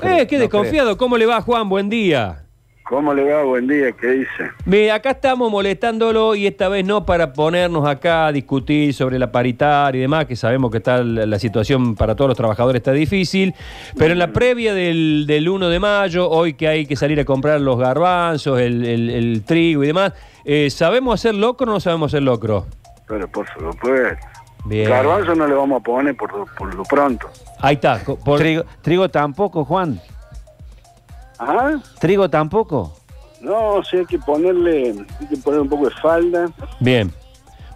Eh, qué No desconfiado. ¿Cómo le va, Juan? Buen día. ¿Cómo le va? Buen día, ¿qué dice? Mire, acá estamos molestándolo y esta vez no para ponernos acá a discutir sobre la paritaria y demás, que sabemos que está la, la situación para todos los trabajadores está difícil, pero en la previa del, del 1 de mayo, hoy que hay que salir a comprar los garbanzos, el, el- el trigo y demás, eh, ¿sabemos hacer locro o no sabemos hacer locro? Pero por supuesto. Bien. Garbanzo no le vamos a poner por, lo- por lo pronto. Ahí está. por- Trigo, trigo tampoco, Juan. ¿Ah? Trigo tampoco. No, sí hay que ponerle, hay que poner un poco de falda. Bien.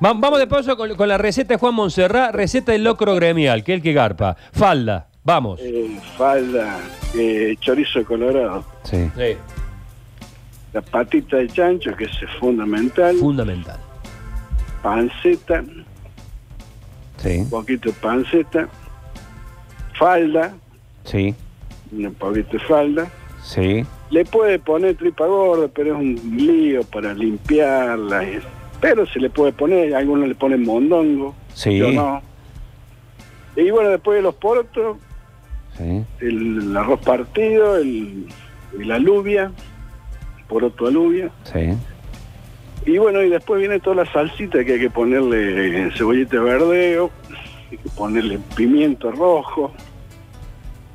Va- vamos de paso con, con la receta de Juan Monserrat, receta del locro gremial, que es el que garpa. Falda, vamos. eh, falda, eh, chorizo de colorado, Sí. Sí. la patita de chancho, que es fundamental, Fundamental. panceta, Sí. un poquito de panceta, falda, Sí. un poquito de falda. Sí. Le puede poner tripa gorda, pero es un lío para limpiarla. y- Pero se le puede poner, algunos le ponen mondongo, Sí. yo no. Y bueno, después de los porotos, Sí. el, el arroz partido, el, la alubia, poroto alubia. Sí. Y bueno, y después viene toda la salsita que hay que ponerle cebollita de verdeo, hay que ponerle pimiento rojo,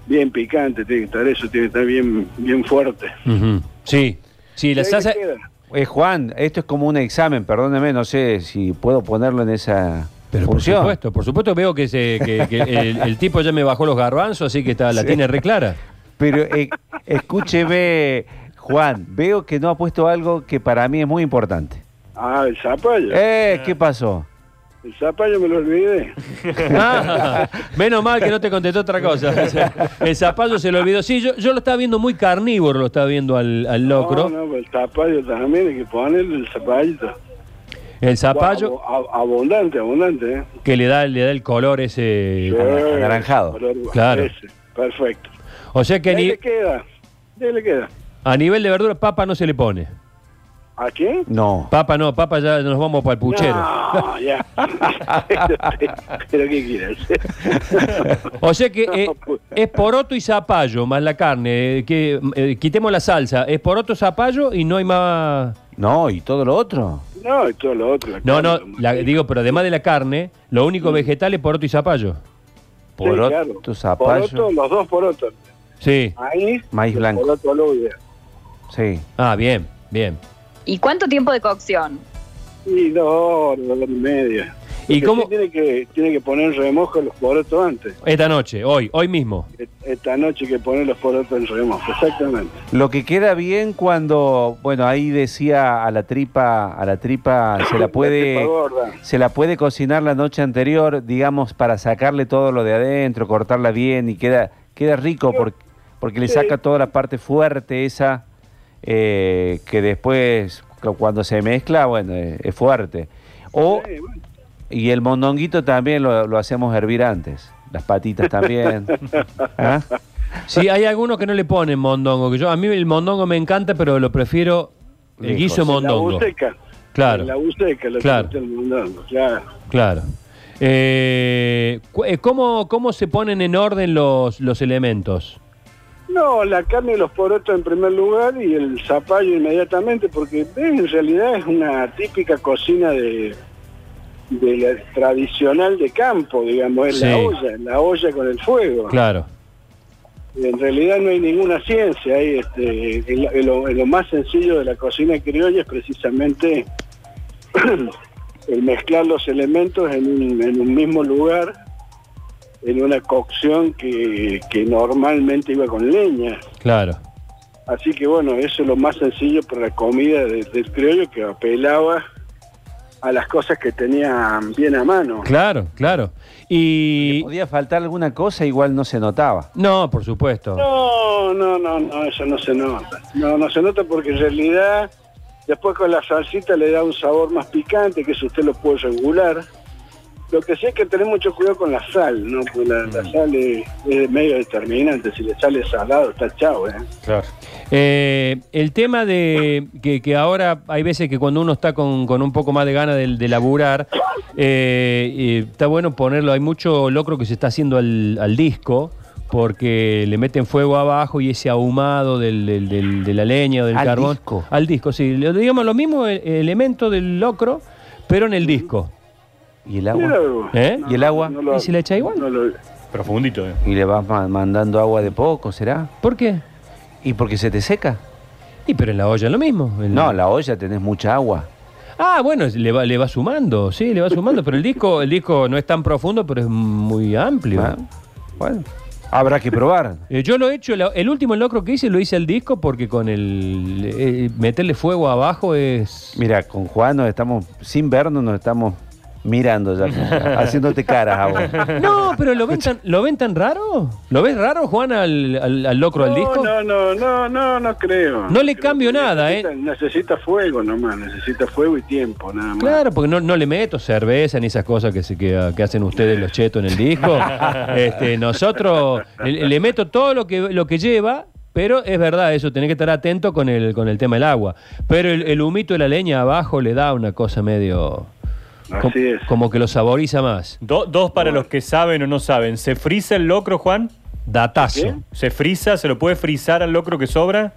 bien picante, tiene que estar eso, tiene que estar bien, bien fuerte. Sí, sí, la salsa. Eh, Juan, esto es como un examen, perdóneme, no sé si puedo ponerlo en esa Pero por función. supuesto, por supuesto veo que, se, que, que el, el tipo ya me bajó los garbanzos, así que está, la Sí. tiene re clara. Pero eh, escúcheme, Juan, veo que no ha puesto algo que para mí es muy importante. Ah, el zapallo. Eh, ¿qué pasó? El zapallo me lo olvidé. Ah, menos mal que no te contestó otra cosa. El zapallo se lo olvidó. Sí, yo, yo lo estaba viendo muy carnívoro, lo estaba viendo al, al locro. No, no, el zapallo también hay que ponerle el zapallito. El zapallo Ab- ab- abundante, abundante, ¿eh? que le da, le da el color ese. Sí, anaranjado. color- Claro. ese, perfecto. O sea que ni- le queda. Ahí le queda. A nivel de verdura, papa no se le pone. ¿A quién? No. Papa no, papa ya nos vamos para el puchero. No, ya. Pero ¿qué quieres? O sea que eh, pues. es poroto y zapallo más la carne. eh, que eh, quitemos la salsa. Es poroto, zapallo y no hay más. No, y todo lo otro. No, y todo lo otro. la No, no, la- digo, pero además de la carne, lo único vegetal es poroto y zapallo. Sí, Poroto, claro. zapallo. Poroto, los dos porotos. Sí. Maíz el blanco. Poroto alubia. Sí. Ah, bien, bien. ¿Y cuánto tiempo de cocción? Y dos horas, dos horas y media. ¿Y cómo? sí tiene que, tiene que poner en remojo los porotos antes. Esta noche, hoy, hoy mismo. Esta noche hay que poner los porotos en remojo, exactamente. Lo que queda bien cuando, bueno, ahí decía a la tripa, a la tripa se la tripa puede, gorda. se la puede cocinar la noche anterior, digamos, para sacarle todo lo de adentro, cortarla bien y queda, queda rico porque, porque le saca toda la parte fuerte esa eh, que después cu- cuando se mezcla, bueno, es fuerte. O Sí, bueno. y el mondonguito también lo, lo hacemos hervir antes, las patitas también. ¿Ah? Sí, hay algunos que no le ponen mondongo. Que yo, a mí el mondongo me encanta, pero lo prefiero el Lejos. guiso de La mondongo. buceca. Claro. La buceca, lo Claro. que el mondongo, claro. Claro. Eh, eh, ¿cómo, ¿Cómo se ponen en orden los, los elementos? No, la carne y los porotos en primer lugar y el zapallo inmediatamente, porque eh, en realidad es una típica cocina de, de la tradicional de campo, digamos, es la Sí. olla, la olla con el fuego. Claro. En realidad no hay ninguna ciencia, hay este, en lo, en lo- en lo más sencillo de la cocina criolla es precisamente el mezclar los elementos en un, en un mismo lugar, en una cocción que, que normalmente iba con leña. Claro. Así que bueno, eso es lo más sencillo para la comida de- del criollo que apelaba a las cosas que tenía bien a mano. Claro, claro. Y. Podía faltar alguna cosa, igual no se notaba. No, por supuesto. No, no, no, no, eso no se nota. No, no se nota porque en realidad después con la salsita le da un sabor más picante, que eso usted lo puede regular. Lo que sí hay que tener mucho cuidado con la sal, ¿no? Porque la, la sal es, es medio determinante. Si le sale salado, está chao, ¿eh? Claro. Eh, el tema de que, que ahora hay veces que cuando uno está con, con un poco más de ganas de, de laburar, eh, eh, está bueno ponerlo. Hay mucho locro que se está haciendo al, al disco porque le meten fuego abajo y ese ahumado del, del- del- de la leña o del Al carbón. disco. Al disco, sí. Lo- Digamos lo mismo e- elemento del locro, pero en el disco. ¿Y el agua? ¿Eh? ¿Y el agua? ¿Y si le echa igual? no lo- Profundito, ¿eh? ¿Y le vas ma- mandando agua de poco, será? ¿Por qué? ¿Y porque se te seca? Y pero en la olla lo mismo. No, la olla tenés mucha agua. Ah, bueno, le va, le va sumando, sí, le va sumando, pero el disco, el disco no es tan profundo, pero es muy amplio. Ah, Bueno, habrá que probar. Eh, yo lo he hecho, la- el último locro que hice lo hice al disco porque con el eh, meterle fuego abajo es... Mira, con Juan nos estamos, sin vernos, nos estamos mirando ya, haciéndote caras a vos. No, pero lo ven tan, ¿lo ven tan raro? ¿Lo ves raro, Juan, al, al- al locro al disco? No, no, no, no, no creo. No le Creo cambio nada, necesita- ¿eh? Necesita fuego nomás, necesita fuego y tiempo, nada más. Claro, porque no, no le meto cerveza ni esas cosas que, se, que, que hacen ustedes los chetos en el disco. este, nosotros le, le meto todo lo que, lo que lleva, pero es verdad eso, tenés que estar atento con el, con el tema del agua. Pero el, el humito de la leña abajo le da una cosa medio... Así es. Como que lo saboriza más. Do- dos para los que saben o no saben. ¿Se frisa el locro, Juan? Datazo. ¿Qué? ¿Se frisa? ¿Se lo puede frizar al locro que sobra?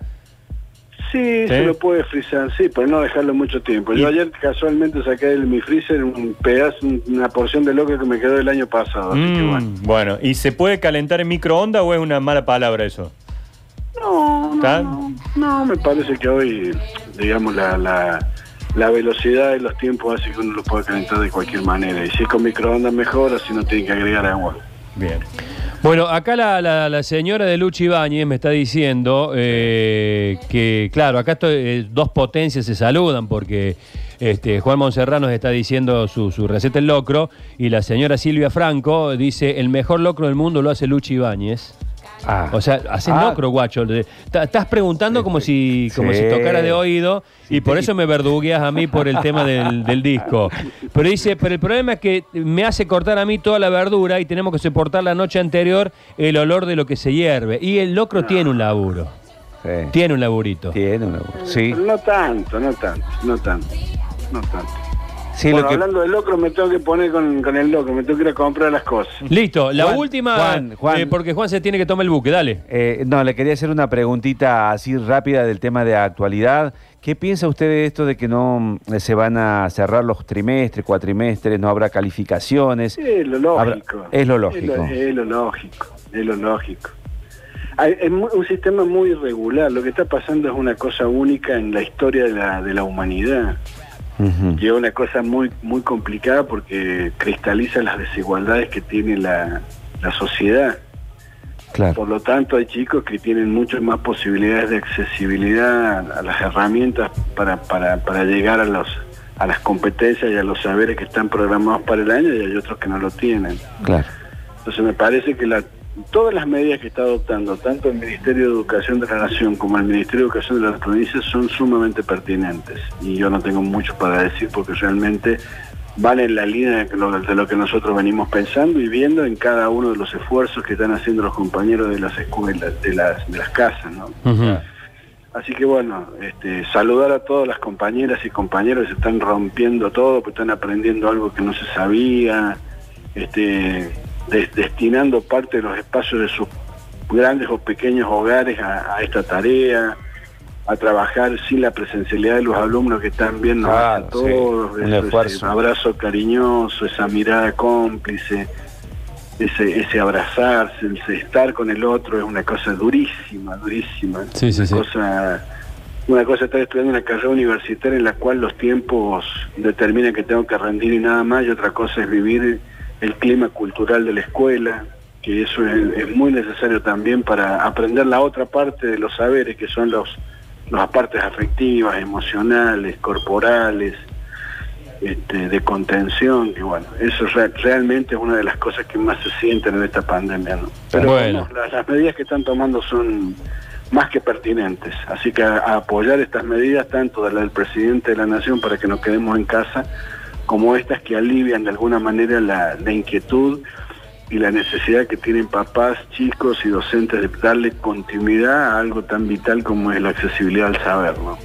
Sí, se lo puede frizar, sí, pero no dejarlo mucho tiempo. Yo Y- ayer casualmente saqué de mi freezer un pedazo, una porción de loco que me quedó del año pasado. Así que Mm, bueno. bueno, ¿y se puede calentar en microondas o es una mala palabra eso? No, no, no, me parece que hoy, digamos, la, la, la velocidad y los tiempos hace que uno lo pueda calentar de cualquier manera. Y si es con microondas mejor, así no tiene que agregar agua. Bien. Bueno, acá la, la- la señora de Luchi Ibáñez me está diciendo eh, que, claro, acá esto- eh, dos potencias se saludan porque este, Juan Monserrat nos está diciendo su, su receta el locro y la señora Silvia Franco dice el mejor locro del mundo lo hace Luchi Ibáñez. Ah, O sea, hacen Ah. locro, guacho. Estás preguntando como si, como Sí. si tocara de oído y por eso me verdugueas a mí por el tema del, del disco. Pero dice, pero el problema es que me hace cortar a mí toda la verdura y tenemos que soportar la noche anterior el olor de lo que se hierve. Y el locro tiene un laburo. sí. Tiene un laburito. Tiene una- Sí, Pero no tanto, no tanto, no tanto, no tanto. Sí, bueno, lo que... hablando del locro, me tengo que poner con, con el locro, me tengo que ir a comprar las cosas. Listo, la Juan, última, Juan, Juan. eh, porque Juan se tiene que tomar el buque, dale. Eh, no, le quería hacer una preguntita así rápida del tema de actualidad. ¿Qué piensa usted de esto de que no mm, se van a cerrar los trimestres, cuatrimestres, no habrá calificaciones? Sí, es lo lógico. Habrá- es lo lógico. Es lo, es lo lógico, es lo lógico. Hay- Es mu- un sistema muy irregular. Lo que está pasando es una cosa única en la historia de la, de la humanidad. Es una cosa muy, muy complicada porque cristaliza las desigualdades que tiene la, la sociedad. Claro, Por lo tanto, hay chicos que tienen muchas más posibilidades de accesibilidad a las herramientas para, para, para llegar a, los, a las competencias y a los saberes que están programados para el año y hay otros que no lo tienen. claro. Entonces me parece que la, todas las medidas que está adoptando tanto el Ministerio de Educación de la Nación como el Ministerio de Educación de las provincias son sumamente pertinentes y yo no tengo mucho para decir porque realmente van en la línea de lo, de lo que nosotros venimos pensando y viendo en cada uno de los esfuerzos que están haciendo los compañeros de las escuelas, de las, de las casas. Así que bueno, este, saludar a todas las compañeras y compañeros que se están rompiendo todo, que están aprendiendo algo que no se sabía, este, des- destinando parte de los espacios de sus grandes o pequeños hogares a, a esta tarea, a trabajar sin la presencialidad de los alumnos que están viendo Claro, a todos, sí, eso, ese abrazo cariñoso, esa mirada cómplice, ese, ese abrazarse, ese estar con el otro es una cosa durísima, durísima. Sí, sí, una cosa una cosa es estar estudiando una carrera universitaria en la cual los tiempos determinan que tengo que rendir y nada más, y otra cosa es vivir el clima cultural de la escuela, que eso es, es muy necesario también para aprender la otra parte de los saberes, que son los las partes afectivas, emocionales, corporales, este, de contención, que bueno, eso re- realmente es una de las cosas que más se sienten en esta pandemia, ¿no? Pero Bueno. las, las medidas que están tomando son más que pertinentes, así que a, a apoyar estas medidas, tanto de la del presidente de la Nación para que nos quedemos en casa, como estas que alivian de alguna manera la, la inquietud y la necesidad que tienen papás, chicos y docentes de darle continuidad a algo tan vital como es la accesibilidad al saber, ¿no?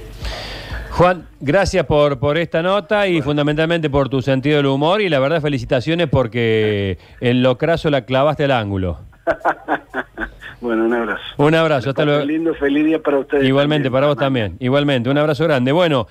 Juan, gracias por, por esta nota y fundamentalmente por tu sentido del humor y la verdad felicitaciones porque en lo craso la clavaste al ángulo. Bueno, un abrazo. Un abrazo, hasta luego. lindo, feliz día para ustedes. Igualmente, también. para vos también. Igualmente, un abrazo grande. Bueno.